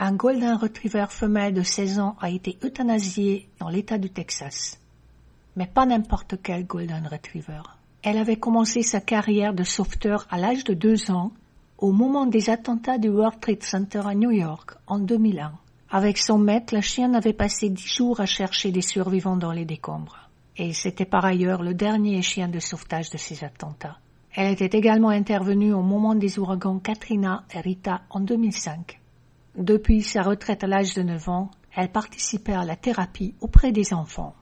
un Golden Retriever femelle de 16 ans a été euthanasié dans l'État du Texas. Mais pas n'importe quel Golden Retriever. Elle avait commencé sa carrière de sauveteur à l'âge de 2 ans, au moment des attentats du World Trade Center à New York en 2001. Avec son maître, la chienne avait passé dix jours à chercher des survivants dans les décombres. Et c'était par ailleurs le dernier chien de sauvetage de ces attentats. Elle était également intervenue au moment des ouragans Katrina et Rita en 2005. Depuis sa retraite à l'âge de 9 ans, elle participait à la thérapie auprès des enfants.